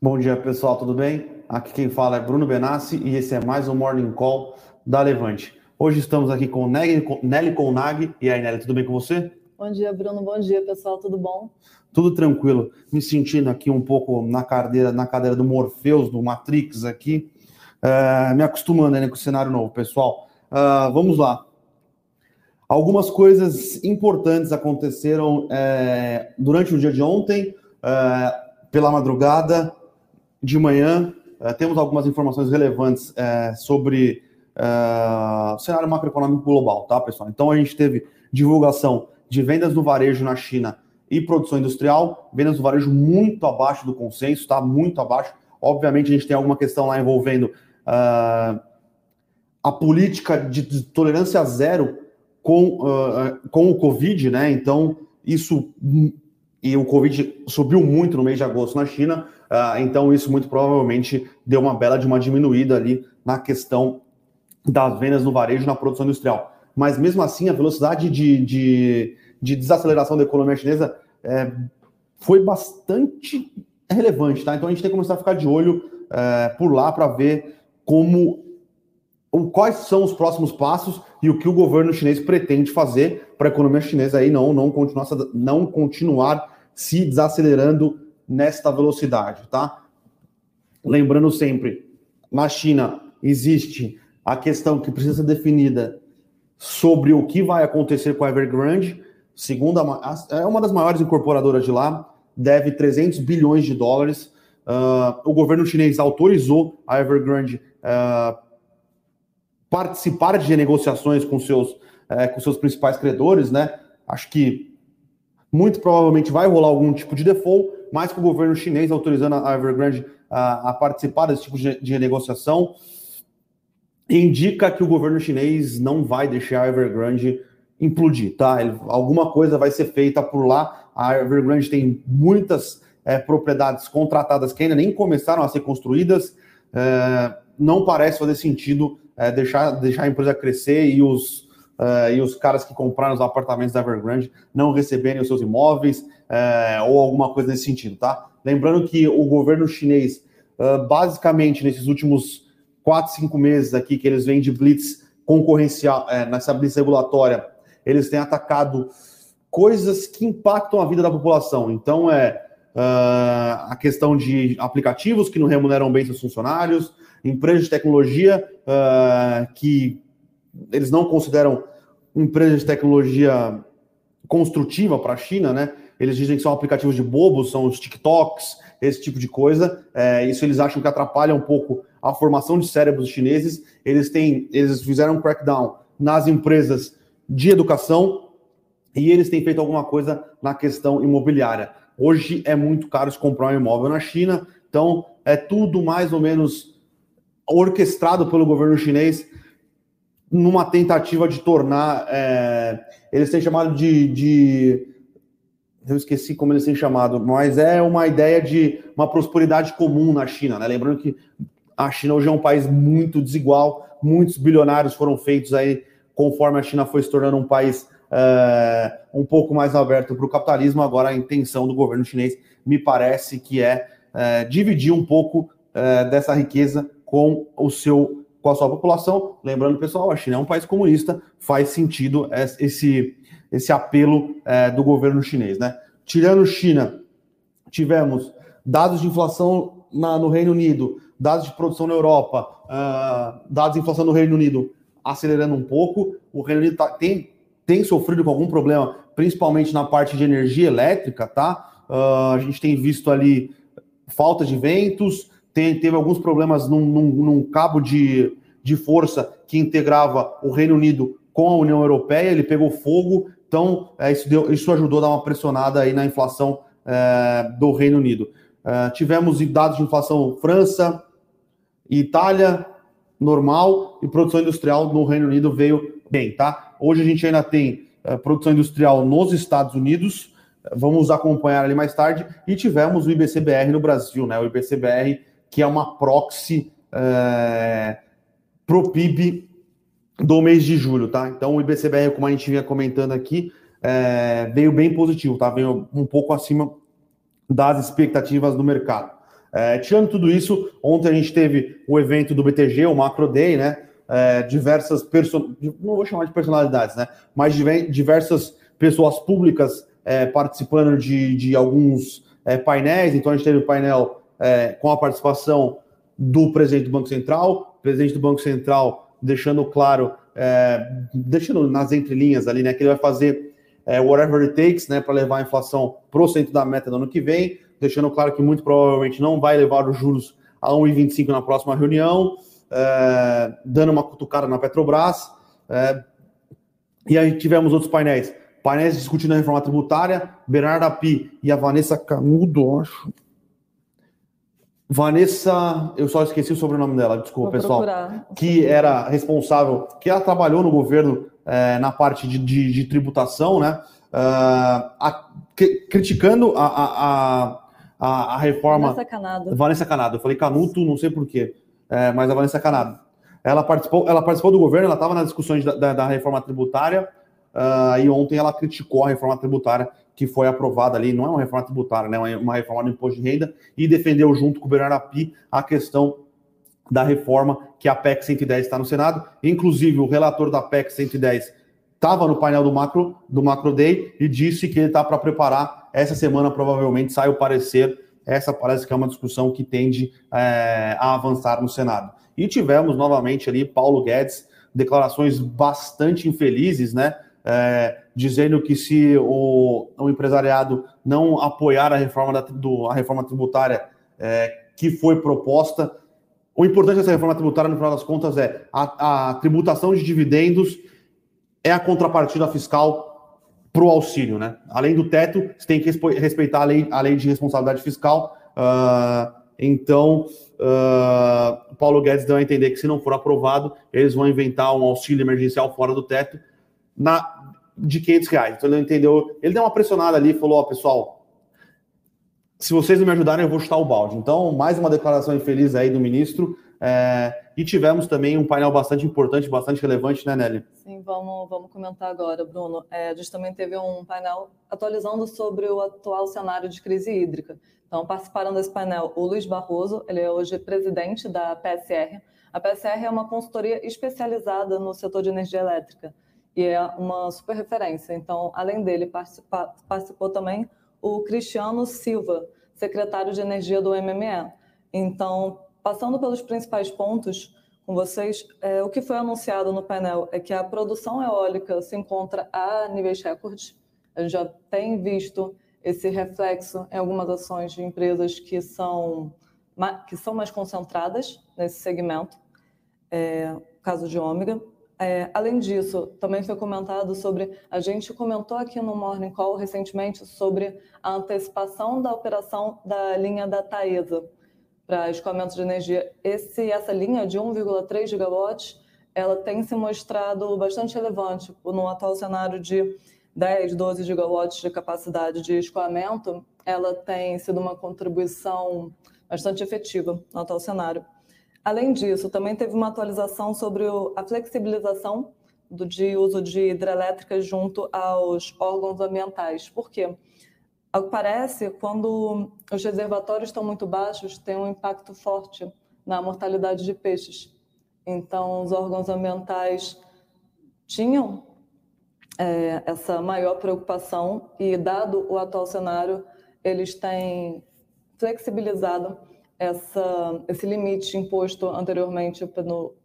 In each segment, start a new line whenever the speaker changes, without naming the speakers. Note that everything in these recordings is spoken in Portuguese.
Bom dia, pessoal, tudo bem? Aqui quem fala é Bruno Benassi e esse é mais um Morning Call da Levante. Hoje estamos aqui com Nelly Conag. E aí, Nelly, tudo bem com você?
Bom dia, Bruno. Bom dia, pessoal. Tudo bom?
Tudo tranquilo. Me sentindo aqui um pouco na cadeira, na cadeira do Morpheus, do Matrix aqui. Uh, me acostumando né, com o cenário novo, pessoal. Uh, vamos lá. Algumas coisas importantes aconteceram é, durante o dia de ontem, pela madrugada, de manhã. É, temos algumas informações relevantes sobre o cenário macroeconômico global, tá, pessoal? Então, a gente teve divulgação de vendas no varejo na China e produção industrial, vendas no varejo muito abaixo do consenso, tá? Muito abaixo. Obviamente, a gente tem alguma questão lá envolvendo uh, a política de tolerância zero com, uh, com o Covid, né? Então, isso. E o Covid subiu muito no mês de agosto na China, uh, então isso muito provavelmente deu uma bela de uma diminuída ali na questão das vendas no varejo na produção industrial. Mas mesmo assim, a velocidade de, de, de desaceleração da economia chinesa é, foi bastante relevante, tá? Então a gente tem que começar a ficar de olho é, por lá para ver como quais são os próximos passos e o que o governo chinês pretende fazer para a economia chinesa aí não, não, continuar, não continuar se desacelerando nesta velocidade, tá? Lembrando sempre, na China existe a questão que precisa ser definida sobre o que vai acontecer com a Evergrande, segundo a, é uma das maiores incorporadoras de lá, deve 300 bilhões de dólares. Uh, o governo chinês autorizou a Evergrande uh, participar de negociações com seus, é, com seus principais credores, né? Acho que muito provavelmente vai rolar algum tipo de default, mas com o governo chinês autorizando a Evergrande a, a participar desse tipo de, de negociação, indica que o governo chinês não vai deixar a Evergrande implodir, tá? Ele, alguma coisa vai ser feita por lá. A Evergrande tem muitas é, propriedades contratadas que ainda nem começaram a ser construídas. É, não parece fazer sentido é, deixar, deixar a empresa crescer e os, é, e os caras que compraram os apartamentos da Evergrande não receberem os seus imóveis é, ou alguma coisa nesse sentido, tá? Lembrando que o governo chinês, é, basicamente, nesses últimos quatro, cinco meses aqui que eles vêm de blitz concorrencial, nessa blitz regulatória, eles têm atacado coisas que impactam a vida da população. Então, é uh, a questão de aplicativos que não remuneram bem seus funcionários, empresas de tecnologia uh, que eles não consideram empresas de tecnologia construtiva para a China, né? Eles dizem que são aplicativos de bobos, são os TikToks, esse tipo de coisa. É, isso eles acham que atrapalha um pouco a formação de cérebros chineses. Eles têm, eles fizeram um crackdown nas empresas de educação e eles têm feito alguma coisa na questão imobiliária. Hoje é muito caro se comprar um imóvel na China, então é tudo mais ou menos orquestrado pelo governo chinês numa tentativa de tornar. É, eles têm chamado de, de. Eu esqueci como eles têm chamado, mas é uma ideia de uma prosperidade comum na China, né? Lembrando que a China hoje é um país muito desigual, muitos bilionários foram feitos aí conforme a China foi se tornando um país é, um pouco mais aberto para o capitalismo. Agora, a intenção do governo chinês me parece que é, é dividir um pouco é, dessa riqueza com o seu com a sua população. Lembrando, pessoal, a China é um país comunista, faz sentido esse, esse apelo é, do governo chinês, né? Tirando China, tivemos dados de inflação na, no Reino Unido, dados de produção na Europa, uh, dados de inflação no Reino Unido acelerando um pouco. O Reino Unido tá, tem tem sofrido com algum problema, principalmente na parte de energia elétrica, tá? Uh, a gente tem visto ali falta de ventos, tem, teve alguns problemas num, num, num cabo de, de força que integrava o Reino Unido com a União Europeia, ele pegou fogo, então é, isso, deu, isso ajudou a dar uma pressionada aí na inflação é, do Reino Unido. É, tivemos dados de inflação França Itália, normal, e produção industrial no Reino Unido veio bem, tá? Hoje a gente ainda tem uh, produção industrial nos Estados Unidos, vamos acompanhar ali mais tarde, e tivemos o IBCBR no Brasil, né? O IBCBR, que é uma proxy é, pro PIB do mês de julho, tá? Então o IBCBR, como a gente vinha comentando aqui, é, veio bem positivo, tá? Veio um pouco acima das expectativas do mercado. É, tirando tudo isso, ontem a gente teve o evento do BTG, o Macro Day, né? É, diversas pessoas, não vou chamar de personalidades, né? Mas diversas pessoas públicas é, participando de, de alguns é, painéis. Então a gente teve o painel é, com a participação do presidente do Banco Central, presidente do Banco Central deixando claro, é, deixando nas entrelinhas ali, né, que ele vai fazer é, whatever it takes, né, para levar a inflação para o centro da meta do ano que vem, deixando claro que muito provavelmente não vai levar os juros a 1,25 na próxima reunião, é, dando uma cutucada na Petrobras. É, e aí tivemos outros painéis. Painéis discutindo a reforma tributária, Bernardo Api e a Vanessa Canudo, acho. Vanessa, eu só esqueci o sobrenome dela, desculpa, Vou pessoal. Procurar. Que era responsável, que ela trabalhou no governo é, na parte de, de, de tributação, né? Uh, a, que, criticando a, a, a, a, reforma.
Vanessa Canado.
Vanessa Canado. Eu falei Canuto, não sei porquê, é, mas a Vanessa Canado. Ela participou, ela participou do governo, ela estava nas discussões da, da, da, reforma tributária, uh, e ontem ela criticou a reforma tributária que foi aprovada ali, não é uma reforma tributária, né? É uma reforma do imposto de renda, e defendeu junto com o Bernardo Api a questão da reforma que a PEC 110 está no Senado. Inclusive, o relator da PEC 110 estava no painel do Macro, do Macro Day e disse que ele está para preparar. Essa semana, provavelmente, sai o parecer. Essa parece que é uma discussão que tende é, a avançar no Senado. E tivemos novamente ali Paulo Guedes, declarações bastante infelizes, né? É, dizendo que se o, o, empresariado não apoiar a reforma, da, do, a reforma tributária é, que foi proposta, o importante dessa reforma tributária, no final das contas, é a, a tributação de dividendos é a contrapartida fiscal para o auxílio, né? Além do teto, você tem que respeitar a lei, a lei de responsabilidade fiscal. Uh, então, uh, Paulo Guedes deu a entender que se não for aprovado, eles vão inventar um auxílio emergencial fora do teto na, de 500 reais. Então, ele entendeu. Ele deu uma pressionada ali e falou: Ó, oh, pessoal, se vocês não me ajudarem, eu vou chutar o balde. Então, mais uma declaração infeliz aí do ministro. É, e tivemos também um painel bastante importante, bastante relevante, né, Nelly?
Sim, vamos, vamos comentar agora, Bruno. É, a gente também teve um painel atualizando sobre o atual cenário de crise hídrica. Então, participaram desse painel o Luiz Barroso, ele é hoje presidente da PSR. A PSR é uma consultoria especializada no setor de energia elétrica e é uma super referência. Então, além dele, participa, participou também o Cristiano Silva, secretário de Energia do MME. Então, passando pelos principais pontos com vocês, é, o que foi anunciado no painel é que a produção eólica se encontra a níveis recordes. A gente já tem visto esse reflexo em algumas ações de empresas que são, que são mais concentradas nesse segmento, é, caso de ômega. É, além disso, também foi comentado sobre. A gente comentou aqui no Morning Call recentemente sobre a antecipação da operação da linha da Taesa para escoamento de energia. Esse, essa linha de 1,3 gigawatts ela tem se mostrado bastante relevante no atual cenário de 10, 12 gigawatts de capacidade de escoamento. Ela tem sido uma contribuição bastante efetiva no atual cenário. Além disso, também teve uma atualização sobre a flexibilização do, de uso de hidrelétricas junto aos órgãos ambientais. Por quê? Ao que parece, quando os reservatórios estão muito baixos, tem um impacto forte na mortalidade de peixes. Então, os órgãos ambientais tinham é, essa maior preocupação e, dado o atual cenário, eles têm flexibilizado essa, esse limite imposto anteriormente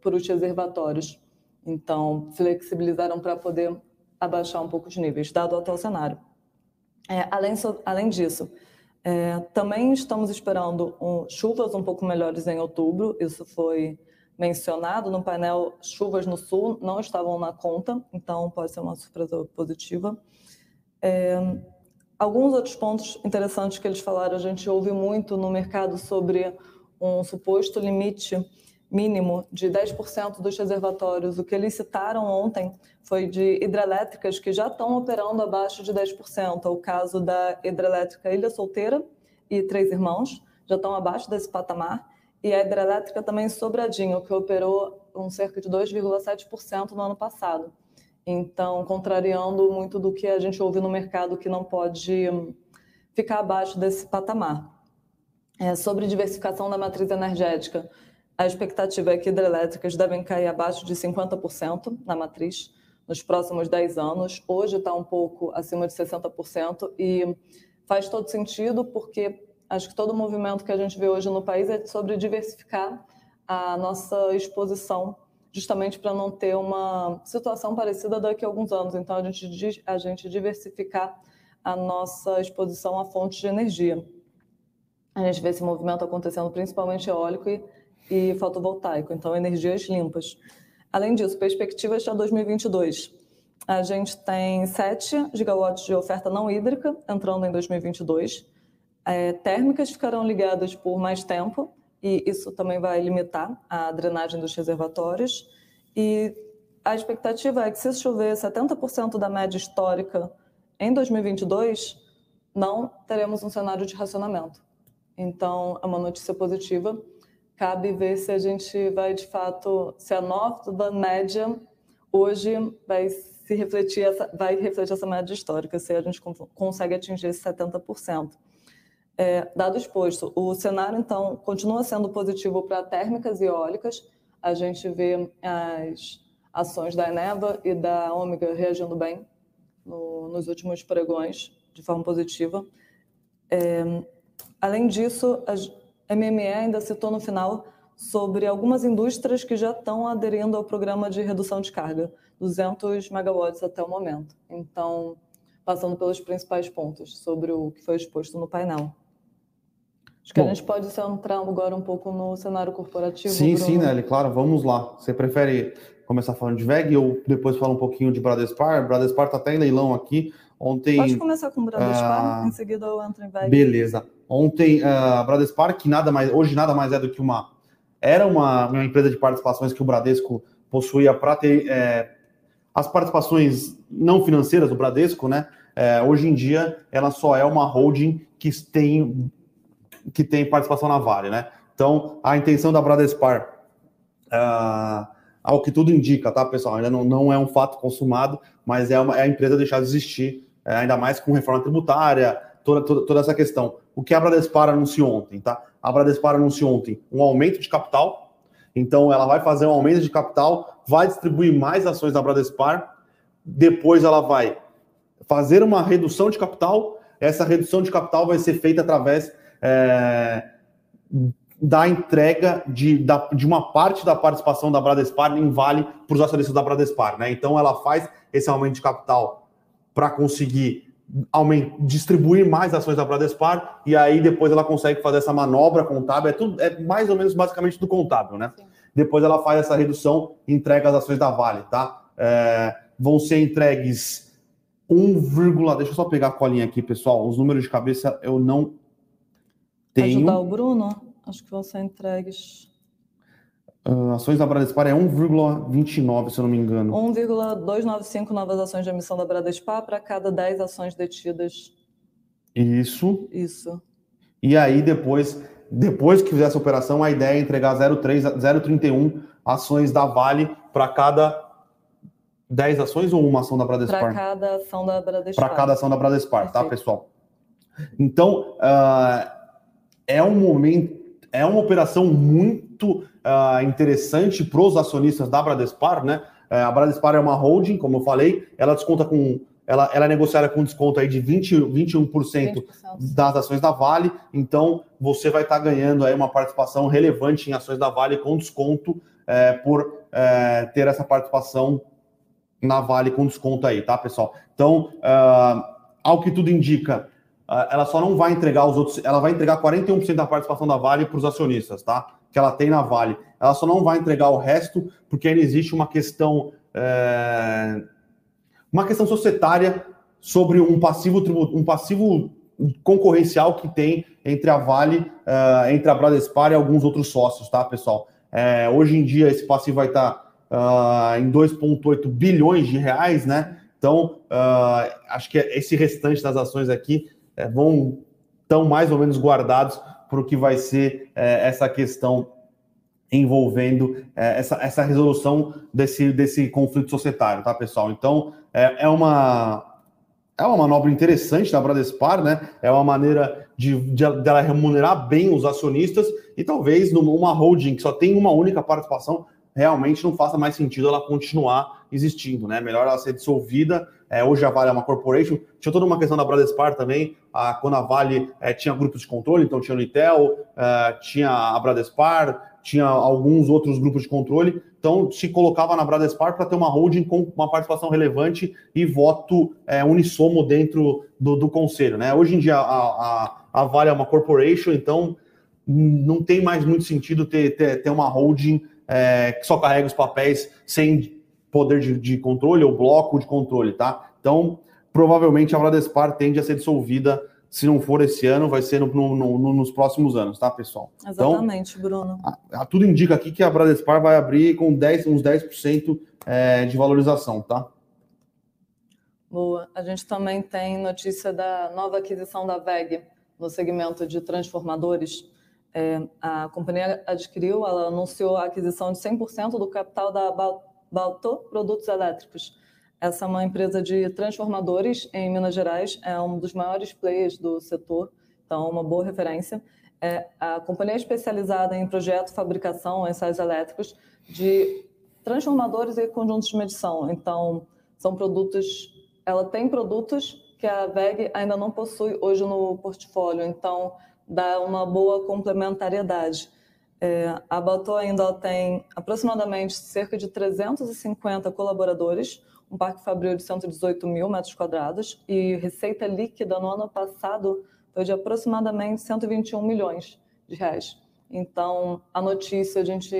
por os reservatórios. Então, flexibilizaram para poder abaixar um pouco os níveis, dado o atual cenário. É, além, além disso, é, também estamos esperando um, chuvas um pouco melhores em outubro, isso foi mencionado no painel, chuvas no sul não estavam na conta, então pode ser uma surpresa positiva. É, Alguns outros pontos interessantes que eles falaram, a gente ouve muito no mercado sobre um suposto limite mínimo de 10% dos reservatórios. O que eles citaram ontem foi de hidrelétricas que já estão operando abaixo de 10%. É o caso da hidrelétrica Ilha Solteira e Três Irmãos, já estão abaixo desse patamar. E a hidrelétrica também Sobradinho, que operou com cerca de 2,7% no ano passado. Então, contrariando muito do que a gente ouve no mercado que não pode ficar abaixo desse patamar. É, sobre diversificação da matriz energética, a expectativa é que hidrelétricas devem cair abaixo de 50% na matriz nos próximos 10 anos. Hoje está um pouco acima de 60% e faz todo sentido porque acho que todo o movimento que a gente vê hoje no país é sobre diversificar a nossa exposição, justamente para não ter uma situação parecida daqui a alguns anos. Então, a gente, a gente diversificar a nossa exposição a fontes de energia. A gente vê esse movimento acontecendo principalmente eólico e, e fotovoltaico, então energias limpas. Além disso, perspectivas para 2022. A gente tem 7 gigawatts de oferta não hídrica entrando em 2022. É, térmicas ficarão ligadas por mais tempo, e isso também vai limitar a drenagem dos reservatórios. E a expectativa é que, se chover 70% da média histórica em 2022, não teremos um cenário de racionamento. Então, é uma notícia positiva. Cabe ver se a gente vai, de fato, se a nova média hoje vai se refletir essa, vai refletir essa média histórica, se a gente consegue atingir esse 70%. É, dado exposto, o cenário, então, continua sendo positivo para térmicas e eólicas. A gente vê as ações da Eneva e da Ômega reagindo bem no, nos últimos pregões, de forma positiva. É, além disso, a MME ainda citou no final sobre algumas indústrias que já estão aderindo ao programa de redução de carga, 200 megawatts até o momento. Então, passando pelos principais pontos sobre o que foi exposto no painel. Acho que Bom, a gente pode entrar agora um pouco no cenário corporativo.
Sim, Bruno. sim, Nelly, claro, vamos lá. Você prefere começar falando de VEG ou depois falar um pouquinho de Bradespar? Bradespar está até em leilão aqui. Ontem.
Pode começar com Bradespar, uh, em seguida eu entro em VEG.
Beleza. Ontem, uh, a Bradespar, que nada mais, hoje nada mais é do que uma. Era uma, uma empresa de participações que o Bradesco possuía para ter é, as participações não financeiras do Bradesco, né? É, hoje em dia, ela só é uma holding que tem que tem participação na Vale, né? Então, a intenção da Bradespar, uh, ao que tudo indica, tá, pessoal? Ainda não, não é um fato consumado, mas é, uma, é a empresa deixar de existir, é, ainda mais com reforma tributária, toda, toda, toda essa questão. O que a Bradespar anunciou ontem, tá? A Bradespar anunciou ontem um aumento de capital, então ela vai fazer um aumento de capital, vai distribuir mais ações da Bradespar, depois ela vai fazer uma redução de capital, essa redução de capital vai ser feita através é, da entrega de, da, de uma parte da participação da Bradespar em Vale para os acionistas da Bradespar. Né? Então, ela faz esse aumento de capital para conseguir distribuir mais ações da Bradespar e aí depois ela consegue fazer essa manobra contábil. É, tudo, é mais ou menos basicamente do contábil, né? Sim. Depois ela faz essa redução e entrega as ações da Vale, tá? É, vão ser entregues 1, deixa eu só pegar a colinha aqui, pessoal. Os números de cabeça eu não
tenho... Ajudar o Bruno? Acho que vão ser entregues.
Uh, ações da Bradespar é 1,29, se eu não me engano.
1,295 novas ações de emissão da Bradespar para cada 10 ações detidas.
Isso.
Isso.
E aí, depois, depois que fizer essa operação, a ideia é entregar 0,31 ações da Vale para cada 10 ações ou uma ação da Bradespar?
Para cada ação da Bradespar.
Para cada ação da Bradespar, tá, pessoal? Então, uh, é um momento, é uma operação muito uh, interessante para os acionistas da Bradespar, né? Uh, a Bradespar é uma holding, como eu falei, ela desconta com. Ela, ela é negociada com desconto aí de 20, 21% 20%. das ações da Vale, então você vai estar tá ganhando aí uma participação relevante em ações da Vale com desconto é, por é, ter essa participação na Vale com desconto aí, tá, pessoal? Então, uh, ao que tudo indica, ela só não vai entregar os outros, ela vai entregar 41% da participação da Vale para os acionistas, tá? Que ela tem na Vale. Ela só não vai entregar o resto porque ainda existe uma questão, é... uma questão societária sobre um passivo um passivo concorrencial que tem entre a Vale, uh, entre a Bradespar e alguns outros sócios, tá, pessoal? É, hoje em dia esse passivo vai estar uh, em 2,8 bilhões de reais, né? Então, uh, acho que esse restante das ações aqui é, vão estão mais ou menos guardados para o que vai ser é, essa questão envolvendo é, essa, essa resolução desse, desse conflito societário, tá, pessoal? Então, é, é uma é uma manobra interessante da Bradespar, né? É uma maneira de, de, de remunerar bem os acionistas e talvez numa holding que só tem uma única participação realmente não faça mais sentido ela continuar existindo, né? Melhor ela ser dissolvida. É, hoje a Vale é uma corporation. Tinha toda uma questão da Bradespar também. A, quando a Vale é, tinha grupos de controle, então tinha o Nitel, é, tinha a Bradespar, tinha alguns outros grupos de controle. Então se colocava na Bradespar para ter uma holding com uma participação relevante e voto é, unissomo dentro do, do, conselho, né? Hoje em dia a, a, a Vale é uma corporation, então não tem mais muito sentido ter, ter, ter uma holding é, que só carrega os papéis sem poder de, de, controle ou bloco de controle, tá? Então, provavelmente a Bradespar tende a ser dissolvida. Se não for esse ano, vai ser no, no, no, nos próximos anos, tá, pessoal?
Então, Exatamente, então, Bruno.
A, a, tudo indica aqui que a Bradespar vai abrir com 10, uns 10% é, de valorização, tá?
Boa. A gente também tem notícia da nova aquisição da VEG no segmento de transformadores é, a companhia adquiriu, ela anunciou a aquisição de 100% do capital da Balto Produtos Elétricos. Essa é uma empresa de transformadores em Minas Gerais, é um dos maiores players do setor, então uma boa referência. É, a companhia é especializada em projeto, fabricação, ensaios elétricos de transformadores e conjuntos de medição. Então, são produtos, ela tem produtos que a VEG ainda não possui hoje no portfólio. Então, dá uma boa complementariedade. É, a Balto ainda tem aproximadamente cerca de 350 colaboradores, um parque fabril de 118 mil metros quadrados e receita líquida no ano passado foi de aproximadamente 121 milhões de reais. Então, a notícia a gente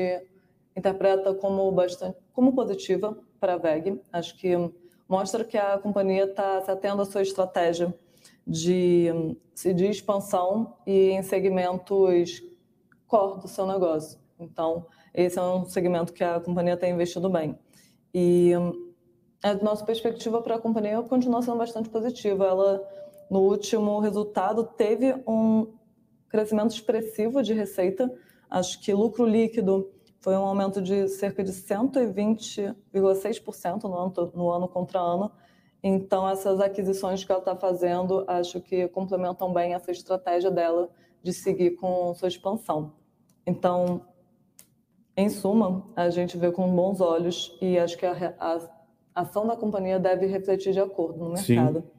interpreta como bastante como positiva para a VEG. Acho que mostra que a companhia está se atendo à sua estratégia de, de expansão e em segmentos core do seu negócio. Então, esse é um segmento que a companhia tem investido bem. E a nossa perspectiva para a companhia continua sendo bastante positiva. Ela, no último resultado, teve um crescimento expressivo de receita. Acho que lucro líquido foi um aumento de cerca de 120,6% no ano, no ano contra ano então, essas aquisições que ela está fazendo, acho que complementam bem essa estratégia dela de seguir com sua expansão. Então, em suma, a gente vê com bons olhos e acho que a, a ação da companhia deve refletir de acordo no mercado. Sim.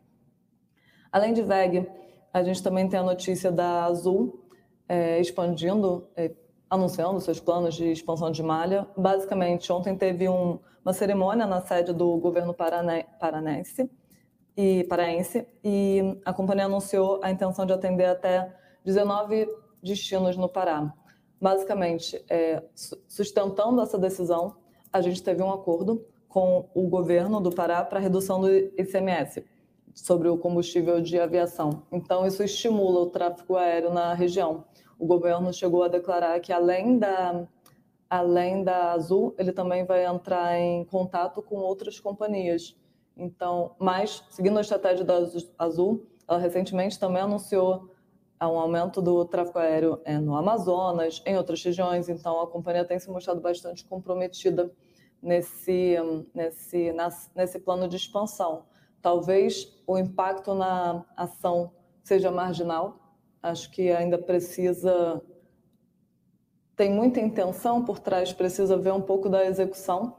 Além de VEG, a gente também tem a notícia da Azul é, expandindo, é, anunciando seus planos de expansão de malha. Basicamente, ontem teve um, uma cerimônia na sede do governo paranense e paraense e a companhia anunciou a intenção de atender até 19 destinos no Pará. Basicamente, é, sustentando essa decisão, a gente teve um acordo com o governo do Pará para redução do ICMS sobre o combustível de aviação. Então, isso estimula o tráfego aéreo na região o governo chegou a declarar que além da além da Azul, ele também vai entrar em contato com outras companhias. Então, mas seguindo a estratégia da Azul, ela recentemente também anunciou um aumento do tráfego aéreo é, no Amazonas, em outras regiões. Então, a companhia tem se mostrado bastante comprometida nesse nesse nesse plano de expansão. Talvez o impacto na ação seja marginal, acho que ainda precisa. Tem muita intenção por trás, precisa ver um pouco da execução.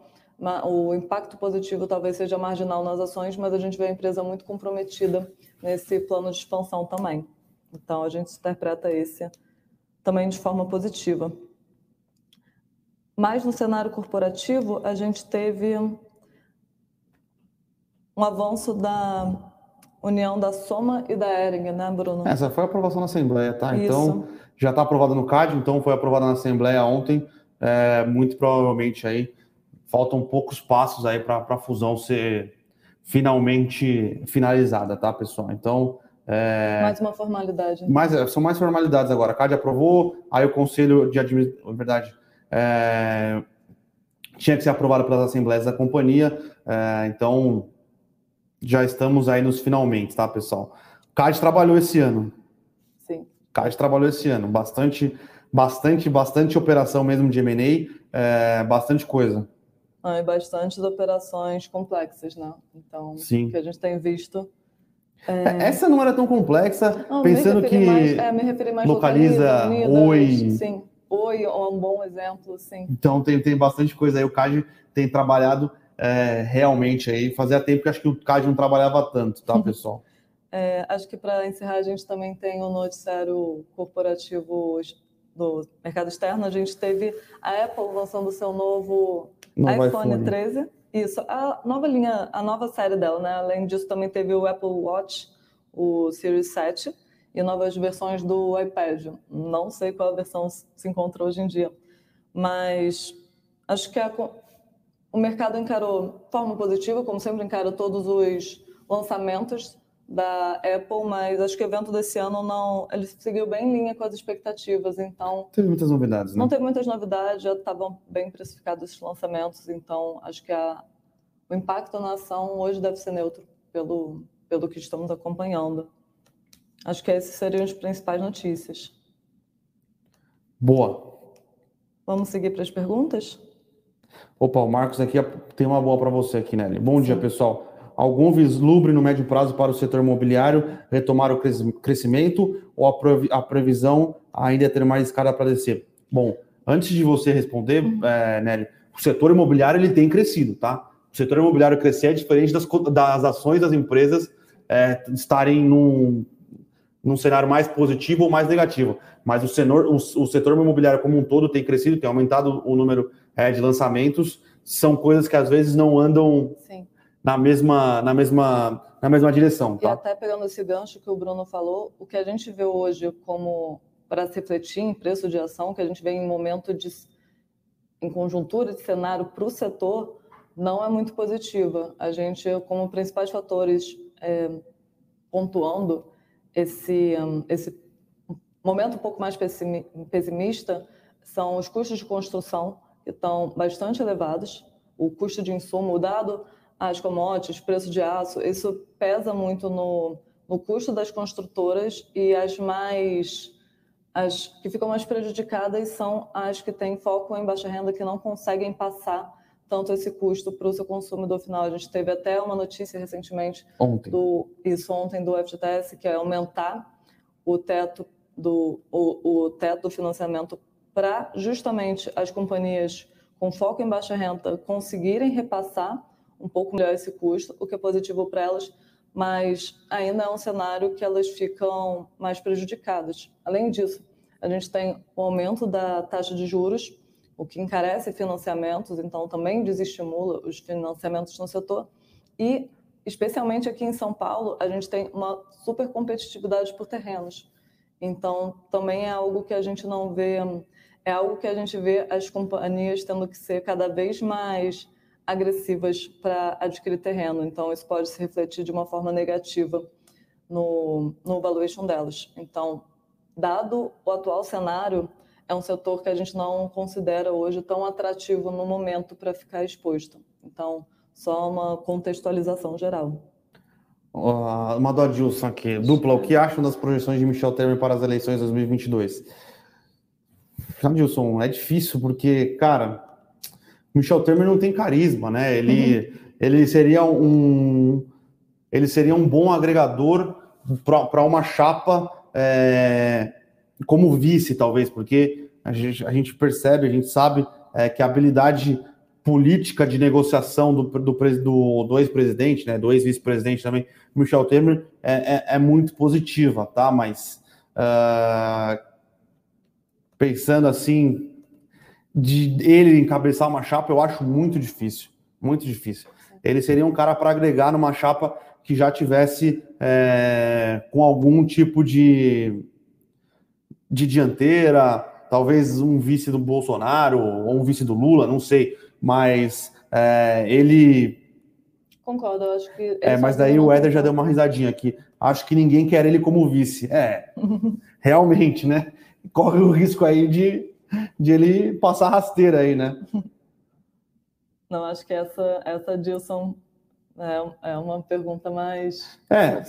O impacto positivo talvez seja marginal nas ações, mas a gente vê a empresa muito comprometida nesse plano de expansão também. Então, a gente interpreta esse também de forma positiva. Mas no cenário corporativo, a gente teve um avanço da união da Soma e da Ering, né, Bruno?
Essa foi a aprovação na Assembleia, tá? Isso. Então, já está aprovado no CAD, então foi aprovada na Assembleia ontem. É, muito provavelmente aí faltam poucos passos aí para a fusão ser finalmente finalizada, tá, pessoal? Então.
É... Mais uma formalidade.
Mais, é, são mais formalidades agora. A CAD aprovou, aí o Conselho de Administração. Verdade. É... Tinha que ser aprovado pelas assembleias da companhia, é, então já estamos aí nos finalmente, tá, pessoal? CAD trabalhou esse ano.
Sim.
CAD trabalhou esse ano. Bastante, bastante, bastante operação mesmo de M&A, é, bastante coisa.
Ah, e bastantes operações complexas, né? Então,
Sim.
que a gente tem visto
É... Essa não era tão complexa, não, pensando que
mais, é, me referi mais
localiza, localiza Oi.
Sim, Oi é um bom exemplo, sim.
Então tem, tem bastante coisa aí. O CAD tem trabalhado é, realmente aí. Fazia tempo que acho que o CAD não trabalhava tanto, tá, pessoal?
É, acho que para encerrar, a gente também tem o noticiário corporativo do mercado externo. A gente teve a Apple lançando o seu novo, iPhone, iPhone 13. Isso, a nova linha, a nova série dela, né? Além disso, também teve o Apple Watch, o Series 7, e novas versões do iPad. Não sei qual versão se encontra hoje em dia, mas acho que a, o mercado encarou de forma positiva, como sempre encara todos os lançamentos da Apple, mas acho que o evento desse ano não, ele seguiu bem em linha com as expectativas, então
teve muitas novidades, né?
Não teve muitas novidades, já estavam bem precificados esses lançamentos, então acho que a, o impacto na ação hoje deve ser neutro pelo pelo que estamos acompanhando. Acho que essas seriam as principais notícias.
Boa.
Vamos seguir para as perguntas?
Opa, o Marcos aqui tem uma boa para você aqui, Nelly. Bom Sim. dia, pessoal algum vislumbre no médio prazo para o setor imobiliário retomar o crescimento ou a previsão ainda é ter mais escada para descer? Bom, antes de você responder, uhum. é, Nelly, o setor imobiliário ele tem crescido, tá? O setor imobiliário crescer é diferente das, das ações das empresas é, estarem num, num cenário mais positivo ou mais negativo. Mas o, senor, o, o, setor imobiliário como um todo tem crescido, tem aumentado o número é, de lançamentos. São coisas que às vezes não andam Sim na mesma, na mesma, na mesma direção.
Tá? E até pegando esse gancho que o Bruno falou, o que a gente vê hoje como para se refletir em preço de ação, que a gente vê em momento de em conjuntura de cenário para o setor, não é muito positiva. A gente, como principais fatores, é, pontuando esse, esse momento um pouco mais pessimista, são os custos de construção, que estão bastante elevados, o custo de insumo, dado as commodities, preço de aço, isso pesa muito no, no custo das construtoras e as mais as que ficam mais prejudicadas são as que têm foco em baixa renda que não conseguem passar tanto esse custo para o seu consumidor final. A gente teve até uma notícia recentemente
ontem.
do isso ontem do FGTS que é aumentar o teto do o, o teto do financiamento para justamente as companhias com foco em baixa renda conseguirem repassar um pouco melhor esse custo, o que é positivo para elas, mas ainda é um cenário que elas ficam mais prejudicadas. Além disso, a gente tem o aumento da taxa de juros, o que encarece financiamentos, então também desestimula os financiamentos no setor. E, especialmente aqui em São Paulo, a gente tem uma super competitividade por terrenos. Então, também é algo que a gente não vê, é algo que a gente vê as companhias tendo que ser cada vez mais agressivas para adquirir terreno. Então, isso pode se refletir de uma forma negativa no, no valuation delas. Então, dado o atual cenário, é um setor que a gente não considera hoje tão atrativo no momento para ficar exposto. Então, só uma contextualização geral.
Uh, uma do Adilson aqui. Dupla, o que acham das projeções de Michel Temer para as eleições de 2022? Adilson, é difícil porque, cara, Michel Temer não tem carisma, né? Ele, uhum. ele seria um ele seria um bom agregador para uma chapa é, como vice, talvez, porque a gente, a gente percebe, a gente sabe é, que a habilidade política de negociação do, do, do, do ex-presidente, né, do ex-vice-presidente também, Michel Temer, é, é, é, muito positiva, tá? Mas uh, pensando assim, de ele encabeçar uma chapa, eu acho muito difícil. Muito difícil. Ele seria um cara para agregar numa chapa que já tivesse é, com algum tipo de, de dianteira, talvez um vice do Bolsonaro ou um vice do Lula, não sei. Mas é, ele.
Concordo, eu acho que.
É, mas daí o Éder já deu uma risadinha aqui. Acho que ninguém quer ele como vice. É, realmente, né? Corre o risco aí de de ele passar rasteira aí, né?
Não, acho que essa, essa Dilson é, é uma pergunta mais
é.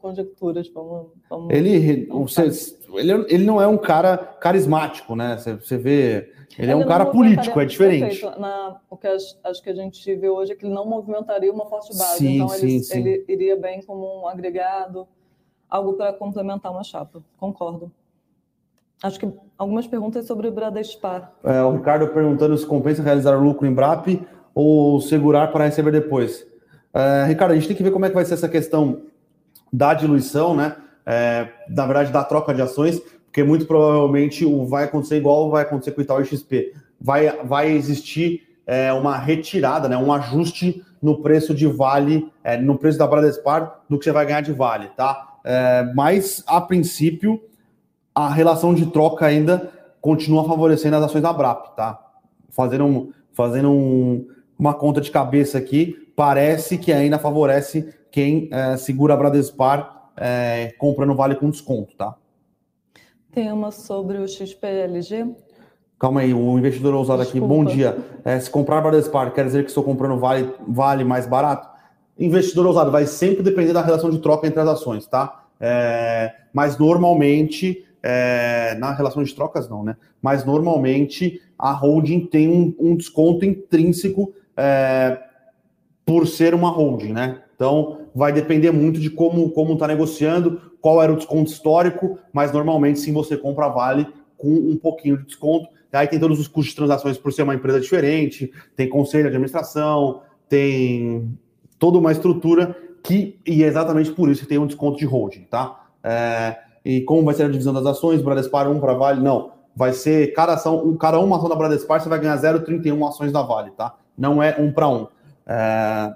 conjecturas. Vamos, vamos,
ele, vamos você, ele, ele não é um cara carismático, né? Você, você vê. Ele, ele é um cara político, é diferente.
Na, o que acho, acho, que a gente vê hoje é que ele não movimentaria uma forte base. Sim, então, sim, ele, sim. ele iria bem como um agregado, algo para complementar uma chapa. Concordo. Acho que algumas perguntas sobre o Bradespar.
É, o Ricardo perguntando se compensa realizar lucro em BRAP ou segurar para receber depois. É, Ricardo, a gente tem que ver como é que vai ser essa questão da diluição, né? É, na verdade, da troca de ações, porque muito provavelmente o vai acontecer igual vai acontecer com o Itaú XP. Vai, vai existir é, uma retirada, né, um ajuste no preço de Vale, é, no preço da Bradespar, do que você vai ganhar de Vale, tá? É, mas, a princípio, a relação de troca ainda continua favorecendo as ações da BRAP, tá? Fazendo, um, fazendo um, uma conta de cabeça aqui, parece que ainda favorece quem é, segura a Bradespar é, comprando Vale com desconto, tá?
Tem uma sobre o XPLG.
Calma aí, o investidor ousado aqui, bom dia. É, se comprar Bradespar, quer dizer que estou comprando vale, vale mais barato? Investidor ousado, vai sempre depender da relação de troca entre as ações, tá? É, mas normalmente, é, na relação de trocas não, né? Mas normalmente a holding tem um, um desconto intrínseco é, por ser uma holding, né? Então, vai depender muito de como como está negociando, qual era o desconto histórico, mas normalmente sim você compra Vale com um pouquinho de desconto. Aí tem todos os custos de transações por ser uma empresa diferente, tem conselho de administração, tem toda uma estrutura que, e é exatamente por isso que tem um desconto de holding, tá? É, e como vai ser a divisão das ações, Bradespar 1 para Vale? Não. Vai ser cada ação, cada uma ação da Bradespar, você vai ganhar 0,31 ações da Vale, tá? Não é um para um. É,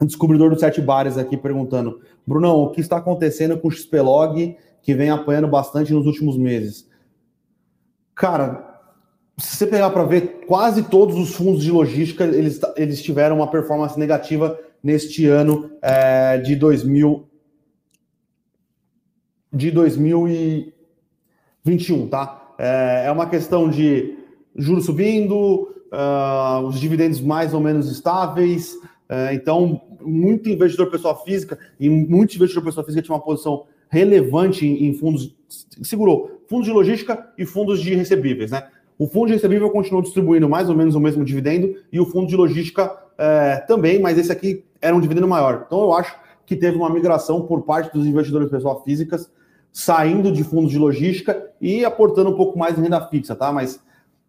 um descobridor dos sete bares aqui perguntando: Brunão, o que está acontecendo com o XPlog que vem apanhando bastante nos últimos meses? Cara, se você pegar para ver, quase todos os fundos de logística eles, eles tiveram uma performance negativa neste ano é, de 2000 de 2021, tá? É, é uma questão de juros subindo, uh, os dividendos mais ou menos estáveis, é, então, muito investidor pessoa física e muito investidor pessoa física tinha uma posição relevante em, em fundos, segurou fundos de logística e fundos de recebíveis, né? O fundo de recebível continuou distribuindo mais ou menos o mesmo dividendo e o fundo de logística é, também, mas esse aqui era um dividendo maior. Então eu acho que teve uma migração por parte dos investidores pessoa físicas saindo de fundos de logística e aportando um pouco mais em renda fixa, tá? Mas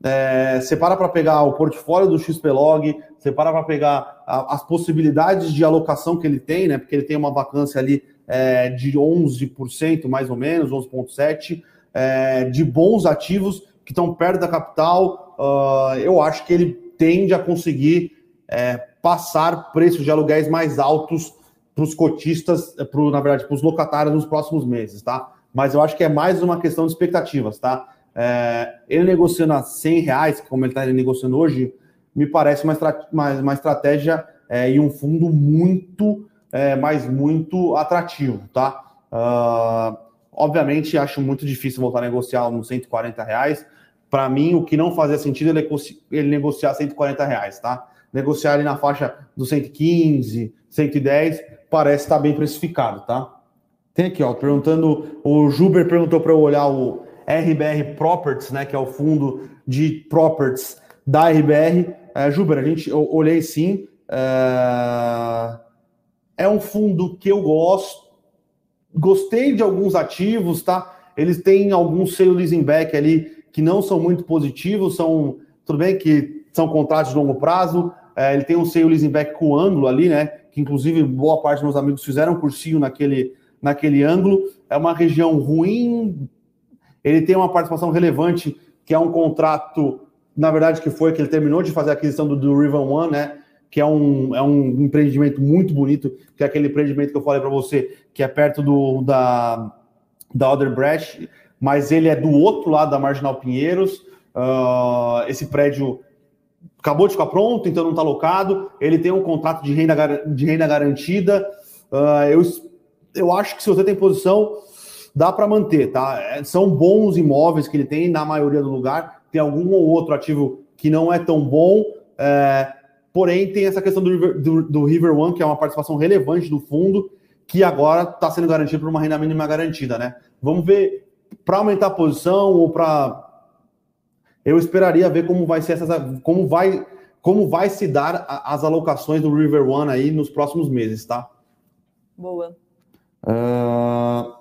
é, você para para pegar o portfólio do XPlog, você para para pegar a, as possibilidades de alocação que ele tem, né? Porque ele tem uma vacância ali é, de 11%, mais ou menos, 11,7%, é, de bons ativos que estão perto da capital. Uh, eu acho que ele tende a conseguir é, passar preços de aluguéis mais altos para os cotistas, pro, na verdade, para os locatários nos próximos meses, tá? Mas eu acho que é mais uma questão de expectativas, tá? É, ele negociando a 100 reais, como ele está negociando hoje, me parece uma, uma, uma estratégia é, e um fundo muito, é, mas muito atrativo, tá? Uh, obviamente, acho muito difícil voltar a negociar uns 140 reais. Para mim, o que não fazia sentido é ele negociar 140 reais, tá? Negociar ali na faixa dos 115, 110, parece estar tá bem precificado, tá? Tem aqui, ó, perguntando, o Juber perguntou para eu olhar o RBR Properties, né, que é o fundo de properties da RBR. É, Juber, a gente eu olhei sim. É, é um fundo que eu gosto. Gostei de alguns ativos, tá? Eles têm alguns sale leasing back ali que não são muito positivos, são tudo bem que são contratos de longo prazo. É, ele tem um leasing back com ângulo ali, né? Que inclusive boa parte dos meus amigos fizeram cursinho naquele, naquele ângulo. É uma região ruim, ele tem uma participação relevante, que é um contrato, na verdade, que foi que ele terminou de fazer a aquisição do, do Riven One, né? Que é um, é um empreendimento muito bonito, que é aquele empreendimento que eu falei para você, que é perto do, da, da Other Brecht, mas ele é do outro lado da Marginal Pinheiros. Uh, esse prédio acabou de ficar pronto, então não está locado. Ele tem um contrato de renda, de renda garantida. Uh, eu, eu acho que se você tem posição, dá para manter, tá? É, são bons imóveis que ele tem na maioria do lugar. Tem algum ou outro ativo que não é tão bom, é, porém tem essa questão do River, do, do River One, que é uma participação relevante do fundo, que agora está sendo garantido por uma renda mínima garantida, né? Vamos ver para aumentar a posição ou para eu esperaria ver como vai ser essa, como vai, como vai se dar as alocações do River One aí nos próximos meses, tá?
Boa.
Uh,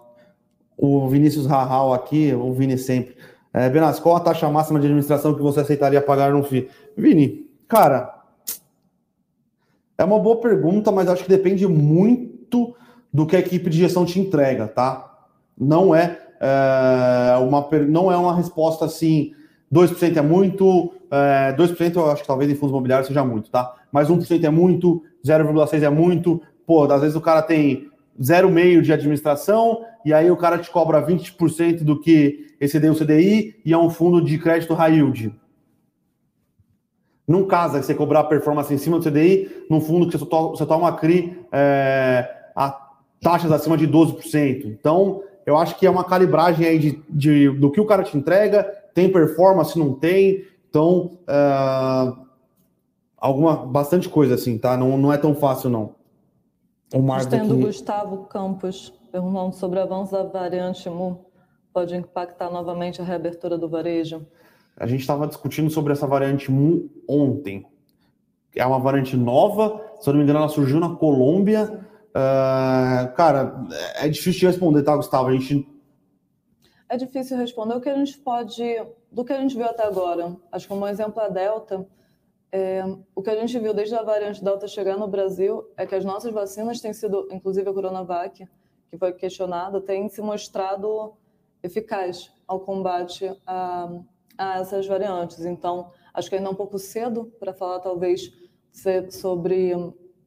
o Vinícius Rahal aqui, o Vini sempre. É, Benas, qual a taxa máxima de administração que você aceitaria pagar no FII? Vini, cara, é uma boa pergunta, mas acho que depende muito do que a equipe de gestão te entrega, tá? Não é, é uma, não é uma resposta assim, 2% é muito, é, 2% eu acho que talvez em fundos imobiliários seja muito, tá? Mas 1% é muito, 0,6% é muito. Pô, às vezes o cara tem 0,5% de administração e aí o cara te cobra 20% do que excedeu o CDI e é um fundo de crédito high yield. Não casa que você cobrar performance em cima do CDI, num fundo que você, to você toma CRI é, a taxas acima de 12%. Então, eu acho que é uma calibragem aí de, de do que o cara te entrega, tem performance, não tem. Então, é, alguma, bastante coisa assim, tá? Não, não é tão fácil, não.
O Marcos aqui... Gustavo Campos perguntando sobre o avanço da variante MU, pode impactar novamente a reabertura do varejo?
A gente estava discutindo sobre essa variante MU ontem. É uma variante nova, se eu não me engano, ela surgiu na Colômbia. Uh, cara, é difícil de responder, tá, Gustavo? A gente.
É difícil responder. O que a gente pode. Do que a gente viu até agora, acho que um exemplo é a Delta. É, o que a gente viu desde a variante Delta chegar no Brasil é que as nossas vacinas têm sido, inclusive a Coronavac, que foi questionada, tem se mostrado eficaz ao combate a, a essas variantes. Então, acho que ainda é um pouco cedo para falar, talvez, sobre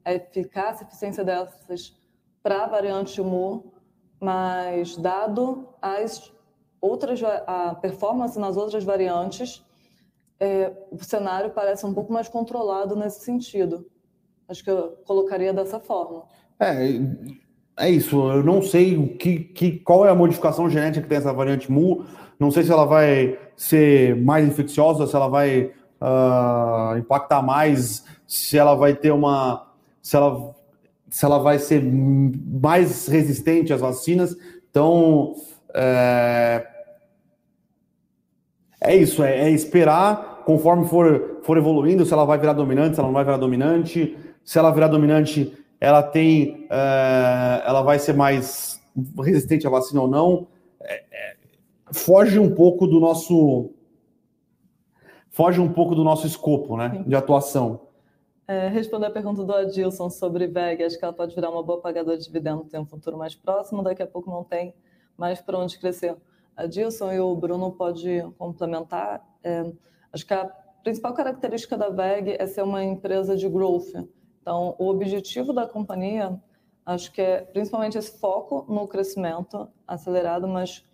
a eficácia e eficiência dessas para a variante MU, mas dado as outras a performance nas outras variantes, é, o cenário parece um pouco mais controlado nesse sentido. Acho que eu colocaria dessa forma.
É, é isso. Eu não sei o que, que, qual é a modificação genética que tem essa variante MU. Não sei se ela vai ser mais infecciosa, se ela vai uh, impactar mais, se ela vai ter uma. Se ela, se ela vai ser mais resistente às vacinas. Então, é, é isso, é, é, esperar conforme for, for evoluindo, se ela vai virar dominante, se ela não vai virar dominante. Se ela virar dominante, ela tem. É, ela vai ser mais resistente à vacina ou não. É, é foge um pouco do nosso foge um pouco do nosso escopo né, de atuação.
É, responder a pergunta do Adilson sobre VEG, acho que ela pode virar uma boa pagadora de dividendos em um futuro mais próximo, daqui a pouco não tem mais para onde crescer. Adilson e o Bruno pode complementar. É, acho que a principal característica da VEG é ser uma empresa de growth. Então, o objetivo da companhia, acho que é principalmente esse foco no crescimento acelerado, mas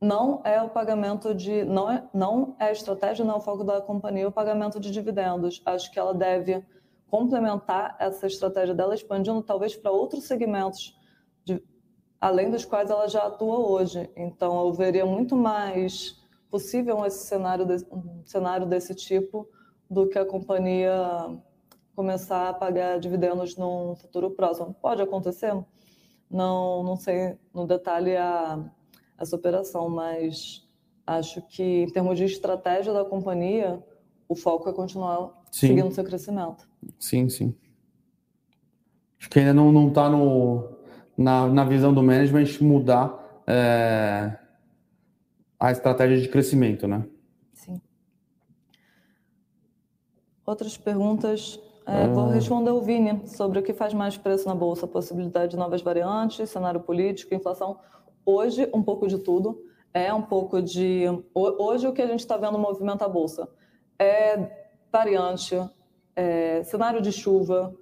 não é o pagamento de não é não é a estratégia não é o foco da companhia o pagamento de dividendos acho que ela deve complementar essa estratégia dela expandindo talvez para outros segmentos de, além dos quais ela já atua hoje então eu veria muito mais possível esse cenário de, um cenário desse tipo do que a companhia começar a pagar dividendos num futuro próximo pode acontecer não não sei no detalhe a essa operação, mas acho que em termos de estratégia da companhia, o foco é continuar sim. seguindo seu crescimento.
Sim, sim. Acho que ainda não está na, na visão do management mudar é, a estratégia de crescimento, né?
Sim. Outras perguntas? É, Vou ah. responder o Vini sobre o que faz mais preço na Bolsa, possibilidade de novas variantes, cenário político, inflação. Hoje, um pouco de tudo. É um pouco de. Hoje, o que a gente está vendo movimento a bolsa é variante, é cenário de chuva.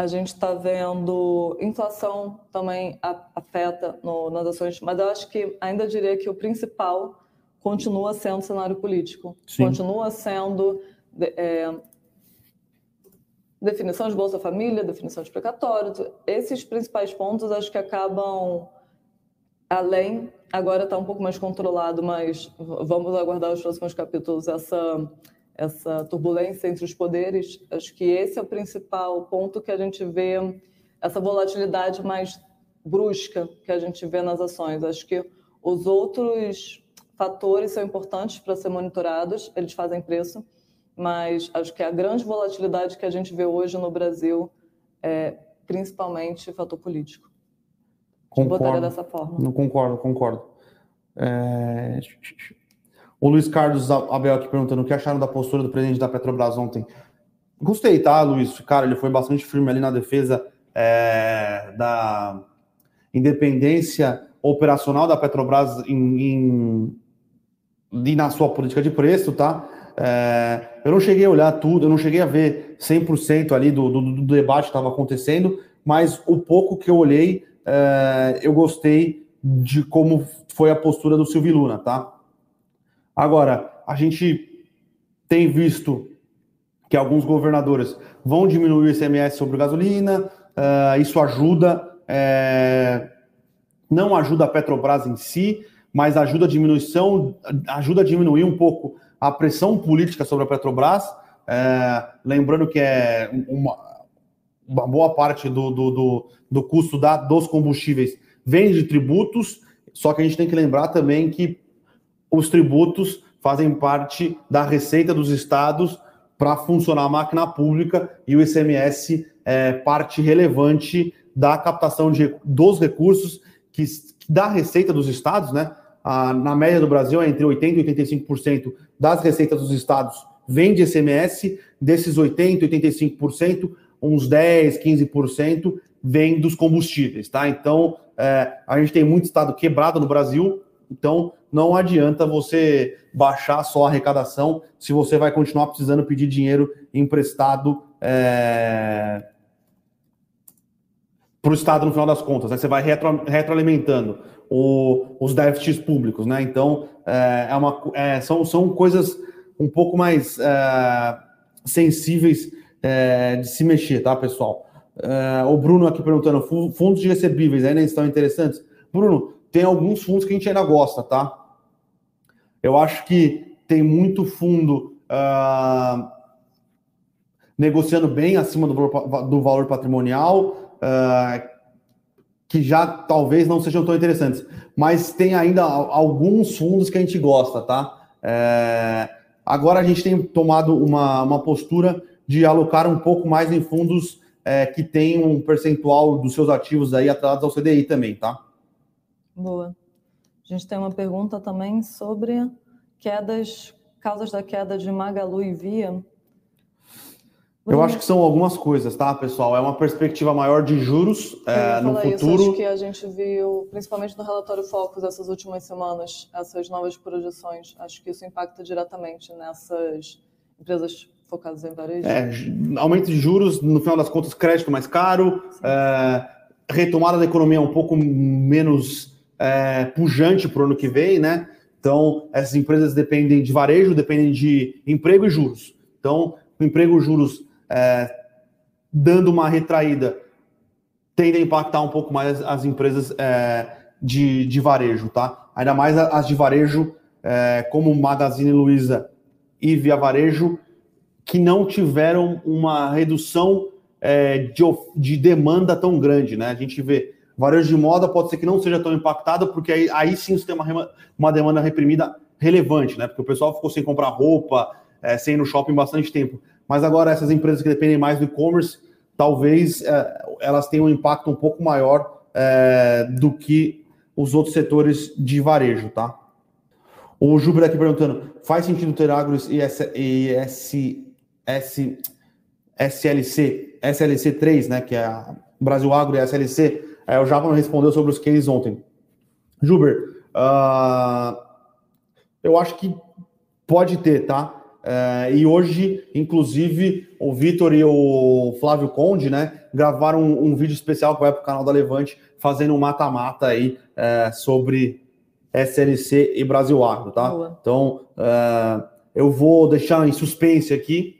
A gente está vendo inflação também afeta no, nas ações, mas eu acho que ainda diria que o principal continua sendo o cenário político. Sim. Continua sendo é, definição de Bolsa Família, definição de precatório. Esses principais pontos acho que acabam além, agora está um pouco mais controlado, mas vamos aguardar os próximos capítulos essa essa turbulência entre os poderes. Acho que esse é o principal ponto que a gente vê essa volatilidade mais brusca que a gente vê nas ações. Acho que Os outros fatores são importantes para ser monitorados, eles fazem preço, mas acho que a grande volatilidade que a gente vê hoje no Brasil é principalmente fator político.
Concordo. Botaria dessa forma. Não concordo, concordo. É... O Luiz Carlos Abel aqui perguntando o que acharam da postura do presidente da Petrobras ontem. Gostei, tá, Luiz? Cara, ele foi bastante firme ali na defesa é, da independência operacional da Petrobras em, em, e na sua política de preço, tá? É, eu não cheguei a olhar tudo, eu não cheguei a ver 100% ali do, do, do debate que estava acontecendo, mas o pouco que eu olhei, é, eu gostei de como foi a postura do Silvio Luna, tá? Agora, a gente tem visto que alguns governadores vão diminuir o ICMS sobre gasolina, uh, isso ajuda, é, não ajuda a Petrobras em si, mas ajuda a diminuição, ajuda a diminuir um pouco a pressão política sobre a Petrobras, é, lembrando que é uma, uma boa parte do, do, do, do custo da, dos combustíveis vem de tributos, só que a gente tem que lembrar também que os tributos fazem parte da receita dos estados para funcionar a máquina pública e o ICMS é parte relevante da captação de, dos recursos que, da receita dos estados, né? A, na média do Brasil é entre 80% e 85% das receitas dos estados vem de ICMS, desses 80%, 85%, uns 10%, 15% vem dos combustíveis, tá? Então, é, a gente tem muito estado quebrado no Brasil, então não adianta você baixar só a arrecadação se você vai continuar precisando pedir dinheiro emprestado é, para o Estado no final das contas. Né? Você vai retro, retroalimentando o, os déficits públicos. Né? Então, é, é uma, é, são, são coisas um pouco mais é, sensíveis é, de se mexer, tá, pessoal? O Bruno aqui perguntando: fundos de recebíveis ainda estão interessantes? Bruno, tem alguns fundos que a gente ainda gosta, tá? Eu acho que tem muito fundo uh, negociando bem acima do valor, do valor patrimonial, uh, que já talvez não sejam tão interessantes. Mas tem ainda alguns fundos que a gente gosta, tá? É, agora a gente tem tomado uma, uma postura de alocar um pouco mais em fundos é, que tem um percentual dos seus ativos aí atrelados ao CDI também, tá?
Boa. A gente tem uma pergunta também sobre quedas, causas da queda de Magalu e Via.
Eu acho que são algumas coisas, tá, pessoal? É uma perspectiva maior de juros é, no futuro. Isso.
Acho que a gente viu, principalmente no relatório Focus, essas últimas semanas, essas novas projeções. Acho que isso impacta diretamente nessas empresas focadas em varejo.
É, aumento de juros, no final das contas, crédito mais caro, é, retomada da economia um pouco menos é, pujante para o ano que vem, né? Então, essas empresas dependem de varejo, dependem de emprego e juros. Então, o emprego e juros é, dando uma retraída tende a impactar um pouco mais as empresas é, de, de varejo, tá? Ainda mais as de varejo, é, como Magazine Luiza e Via Varejo, que não tiveram uma redução é, de, de demanda tão grande, né? A gente vê Varejo de moda pode ser que não seja tão impactado, porque aí, aí sim você tem uma, uma demanda reprimida relevante, né? Porque o pessoal ficou sem comprar roupa, é, sem ir no shopping bastante tempo. Mas agora essas empresas que dependem mais do e-commerce, talvez é, elas tenham um impacto um pouco maior é, do que os outros setores de varejo, tá? O Júbilo aqui perguntando: faz sentido ter agros e, S, e S, S, SLC, SLC 3, né? Que é Brasil Agro e SLC é, o não respondeu sobre os cases ontem. Juber, uh, eu acho que pode ter, tá? É, e hoje, inclusive, o Vitor e o Flávio Conde, né, gravaram um, um vídeo especial que vai para o canal da Levante, fazendo um mata-mata aí é, sobre SLC e Brasil Agro, tá? Boa. Então, é, eu vou deixar em suspense aqui,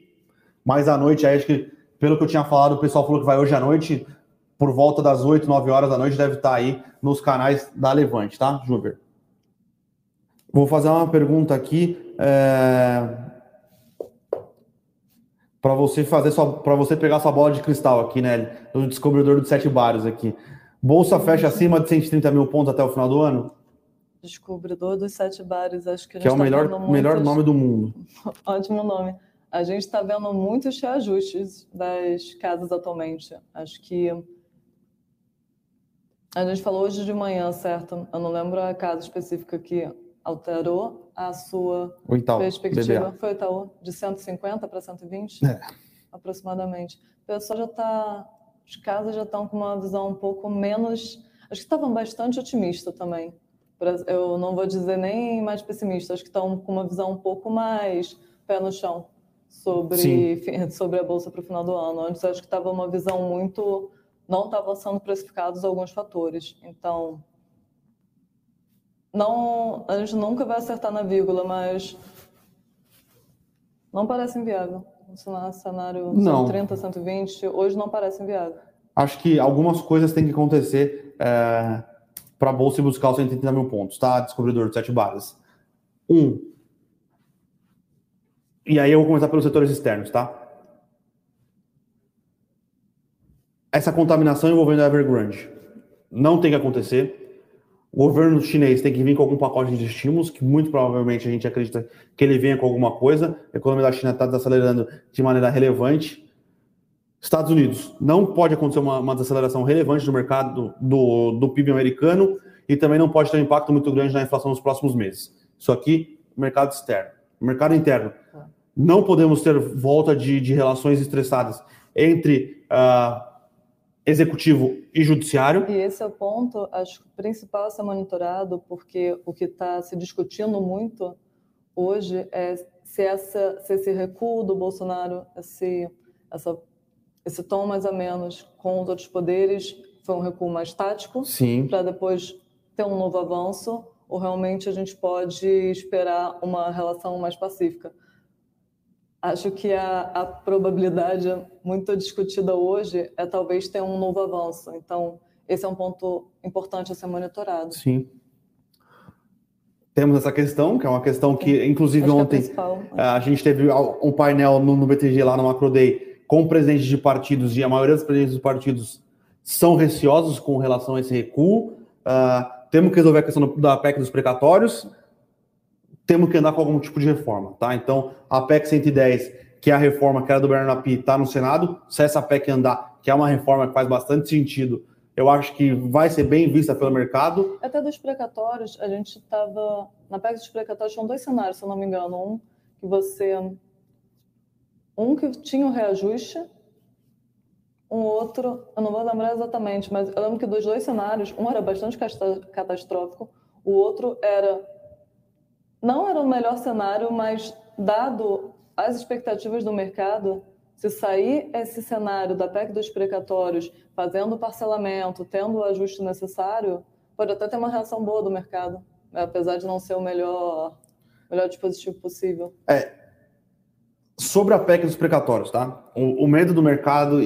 mas à noite, acho que, pelo que eu tinha falado, o pessoal falou que vai hoje à noite, por volta das 8, 9 horas da noite, deve estar aí nos canais da Levante, tá, Juber? Vou fazer uma pergunta aqui é... para você fazer para você pegar sua bola de cristal aqui, né? Do descobridor dos sete bares aqui. Bolsa fecha acima de 130 mil pontos até o final do ano?
Descobridor dos Sete Bares, acho que
Que é o
tá
melhor, muitos... melhor nome do mundo.
Ótimo nome. A gente está vendo muitos reajustes das casas atualmente. Acho que a gente falou hoje de manhã, certo? Eu não lembro a casa específica que alterou a sua
Itaú,
perspectiva. BBA. Foi o Itaú, de 150 para 120? É. Aproximadamente. O pessoal já está. As casas já estão com uma visão um pouco menos. Acho que estavam bastante otimistas também. Eu não vou dizer nem mais pessimista, acho que estão com uma visão um pouco mais pé no chão sobre, sobre a Bolsa para o final do ano. Antes acho que estava uma visão muito não estavam sendo precificados alguns fatores. Então, não, a gente nunca vai acertar na vírgula, mas não parece inviável. O cenário não. 130, 120, hoje não parece inviável.
Acho que algumas coisas têm que acontecer é, para a Bolsa buscar os 130 mil pontos, tá? Descobridor de sete bases. Um. E aí eu vou começar pelos setores externos, tá? Essa contaminação envolvendo a Evergrande não tem que acontecer. O governo chinês tem que vir com algum pacote de estímulos, que muito provavelmente a gente acredita que ele venha com alguma coisa. A economia da China está desacelerando de maneira relevante. Estados Unidos, não pode acontecer uma, uma desaceleração relevante do mercado do, do PIB americano e também não pode ter um impacto muito grande na inflação nos próximos meses. Isso aqui, mercado externo. Mercado interno, não podemos ter volta de, de relações estressadas entre uh, executivo e judiciário.
E esse é o ponto, acho que o principal a ser monitorado, porque o que está se discutindo muito hoje é se, essa, se esse recuo do Bolsonaro, esse, essa, esse tom mais ou menos com os outros poderes, foi um recuo mais tático, para depois ter um novo avanço, ou realmente a gente pode esperar uma relação mais pacífica acho que a, a, probabilidade muito discutida hoje é talvez ter um novo avanço. Então, esse é um ponto importante a ser monitorado.
Sim. Temos essa questão, que é uma questão que, inclusive, acho ontem que é a, a gente teve um painel no, no BTG lá no Macro Day com presidentes de partidos e a maioria dos presidentes dos partidos são receosos com relação a esse recuo. Uh, temos que resolver a questão da PEC dos precatórios temos que andar com algum tipo de reforma, tá? Então, a PEC 110, que é a reforma que era do Bernardo Api, está no Senado. Se essa PEC andar, que é uma reforma que faz bastante sentido, eu acho que vai ser bem vista pelo mercado.
Até dos precatórios, a gente estava. Na PEC dos precatórios, são dois cenários, se eu não me engano. Um que você. Um que tinha um reajuste, um outro, eu não vou lembrar exatamente, mas eu lembro que dos dois cenários, um era bastante catastrófico, o outro era não era o melhor cenário, mas dado as expectativas do mercado, se sair esse cenário da PEC dos precatórios, fazendo o parcelamento, tendo o ajuste necessário, pode até ter uma reação boa do mercado, né? apesar de não ser o melhor, melhor dispositivo possível.
É, sobre a PEC dos precatórios, tá? O, o medo do mercado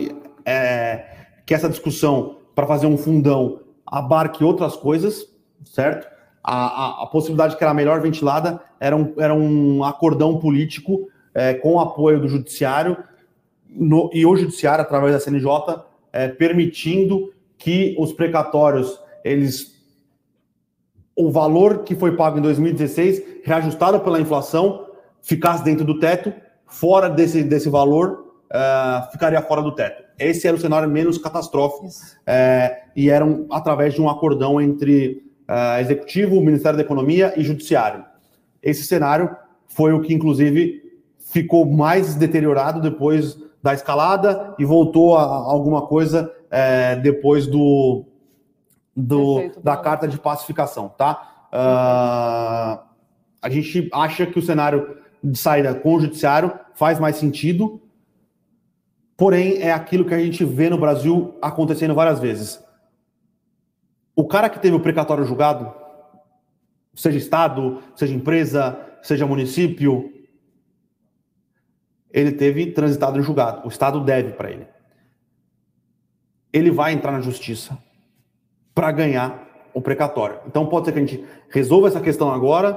é que essa discussão para fazer um fundão abarque outras coisas, certo? A, a, a, possibilidade que era melhor ventilada era um, era um acordão político é, com o apoio do judiciário no, e o judiciário, através da CNJ, é, permitindo que os precatórios, eles o valor que foi pago em 2016, reajustado pela inflação, ficasse dentro do teto, fora desse, desse valor, uh, ficaria fora do teto. Esse era o cenário menos catastrófico, uh, e era um, através de um acordão entre uh, executivo, Ministério da Economia e Judiciário. Esse cenário foi o que, inclusive, ficou mais deteriorado depois da escalada e voltou a, alguma coisa é, depois do, do Perfeito, da carta de pacificação, tá? Uh, a gente acha que o cenário de saída com o judiciário faz mais sentido, porém é aquilo que a gente vê no Brasil acontecendo várias vezes o cara que teve o precatório julgado, seja Estado, seja empresa, seja município, ele teve transitado em julgado. O Estado deve para ele. Ele vai entrar na justiça para ganhar o precatório. Então pode ser que a gente resolva essa questão agora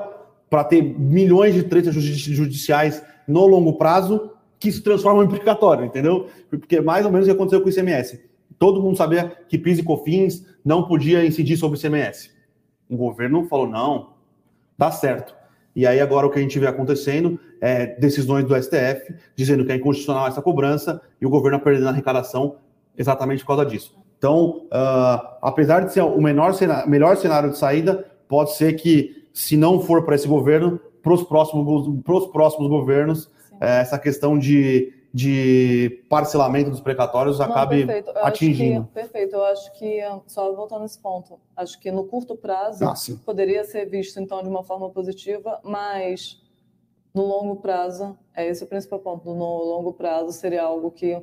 para ter milhões de tretas judiciais no longo prazo que se transformam em precatório, entendeu? Porque é mais ou menos o que aconteceu com o ICMS todo mundo sabia que PIS e COFINS não podia incidir sobre o ICMS. O governo falou, não, dá certo. E aí agora o que a gente vê acontecendo é decisões do STF dizendo que é inconstitucional essa cobrança e o governo perdendo a arrecadação exatamente por causa disso. Então, uh, apesar de ser o menor cenário, melhor cenário de saída, pode ser que, se não for para esse governo, para os próximos, próximos governos, é, essa questão de, de parcelamento dos precatórios acabe perfeito. atingindo.
Que, perfeito, eu acho que, só voltando nesse ponto, acho que no curto prazo ah, poderia ser visto, então, de uma forma positiva, mas no longo prazo, é esse o principal ponto, no longo prazo seria algo que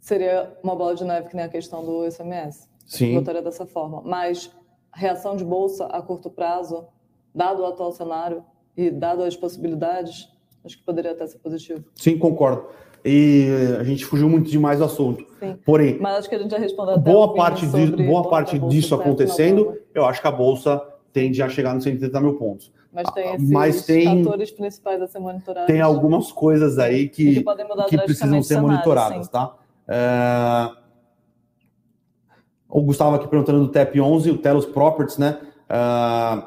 seria uma bola de neve, que nem a questão do ICMS.
Sim.
Votaria dessa forma. Mas reação de bolsa a curto prazo, dado o atual cenário e dado as possibilidades, acho que poderia até ser positivo.
Sim, concordo. E a gente fugiu muito demais do assunto. Sim. Porém,
mas acho que a gente já respondeu
boa parte, de, boa parte disso acontecendo, eu acho que a bolsa tende a chegar nos 130 mil pontos.
Mas tem ah, esses mas tem, fatores principais a ser monitorados.
Tem algumas coisas aí que, que, que precisam ser monitoradas, tá? É... O Gustavo aqui perguntando do TEP 11, o Telos Properties, né? Uh,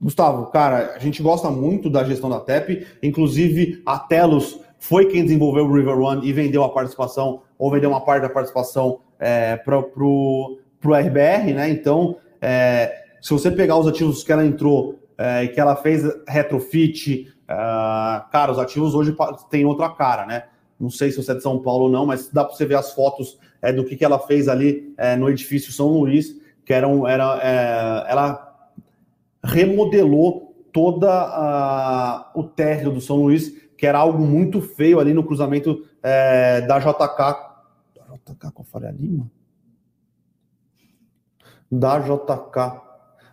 Gustavo, cara, a gente gosta muito da gestão da TEP, inclusive a Telos foi quem desenvolveu o River One e vendeu a participação, ou vendeu uma parte da participação é, para o RBR, né? Então, é, se você pegar os ativos que ela entrou é, e que ela fez retrofit, é, cara, os ativos hoje têm outra cara, né? Não sei se você é de São Paulo ou não, mas dá para você ver as fotos é, do que, que ela fez ali é, no edifício São Luís, que era, um, era ela remodelou toda a, o térreo do São Luís, que era algo muito feio ali no cruzamento é, da JK. Da JK com a Faria Lima? Da JK.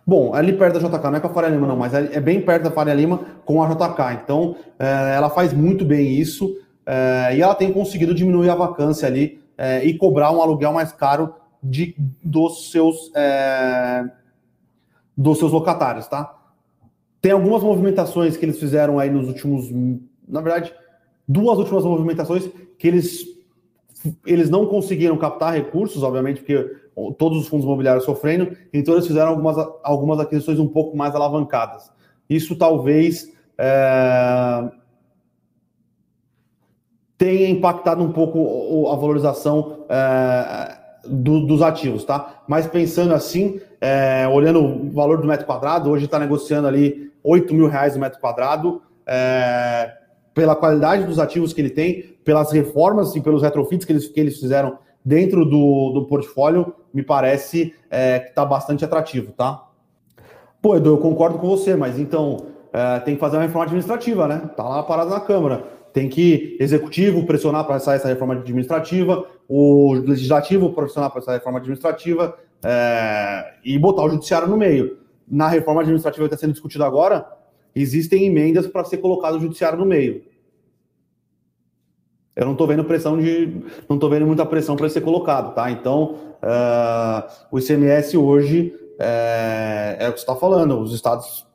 Bom, ali perto da JK, não é com a Faria Lima, não, mas é, é bem perto da Faria Lima com a JK. Então, é, ela faz muito bem isso é, e ela tem conseguido diminuir a vacância ali é, e cobrar um aluguel mais caro de, dos seus é, dos seus locatários, tá? Tem algumas movimentações que eles fizeram aí nos últimos, na verdade, duas últimas movimentações que eles eles não conseguiram captar recursos, obviamente, porque todos os fundos imobiliários sofrendo, então eles fizeram algumas, algumas aquisições um pouco mais alavancadas. Isso talvez é, tenha impactado um pouco a valorização é, do, dos ativos, tá? Mas pensando assim, é, olhando o valor do metro quadrado, hoje está negociando ali 8 mil reais o metro quadrado, é, pela qualidade dos ativos que ele tem, pelas reformas e pelos retrofits que eles, que eles fizeram dentro do, do portfólio, me parece é, que está bastante atrativo, tá? Pô, Edu, eu concordo com você, mas então é, tem que fazer uma reforma administrativa, né? Tá lá parado na Câmara. Tem que executivo pressionar para sair essa reforma administrativa, o legislativo pressionar para essa reforma administrativa é, e botar o judiciário no meio. Na reforma administrativa que está sendo discutida agora, existem emendas para ser colocado o judiciário no meio. Eu não estou vendo pressão de. não estou vendo muita pressão para ser colocado, tá? Então, uh, o ICMS hoje é, é o que você está falando, os estados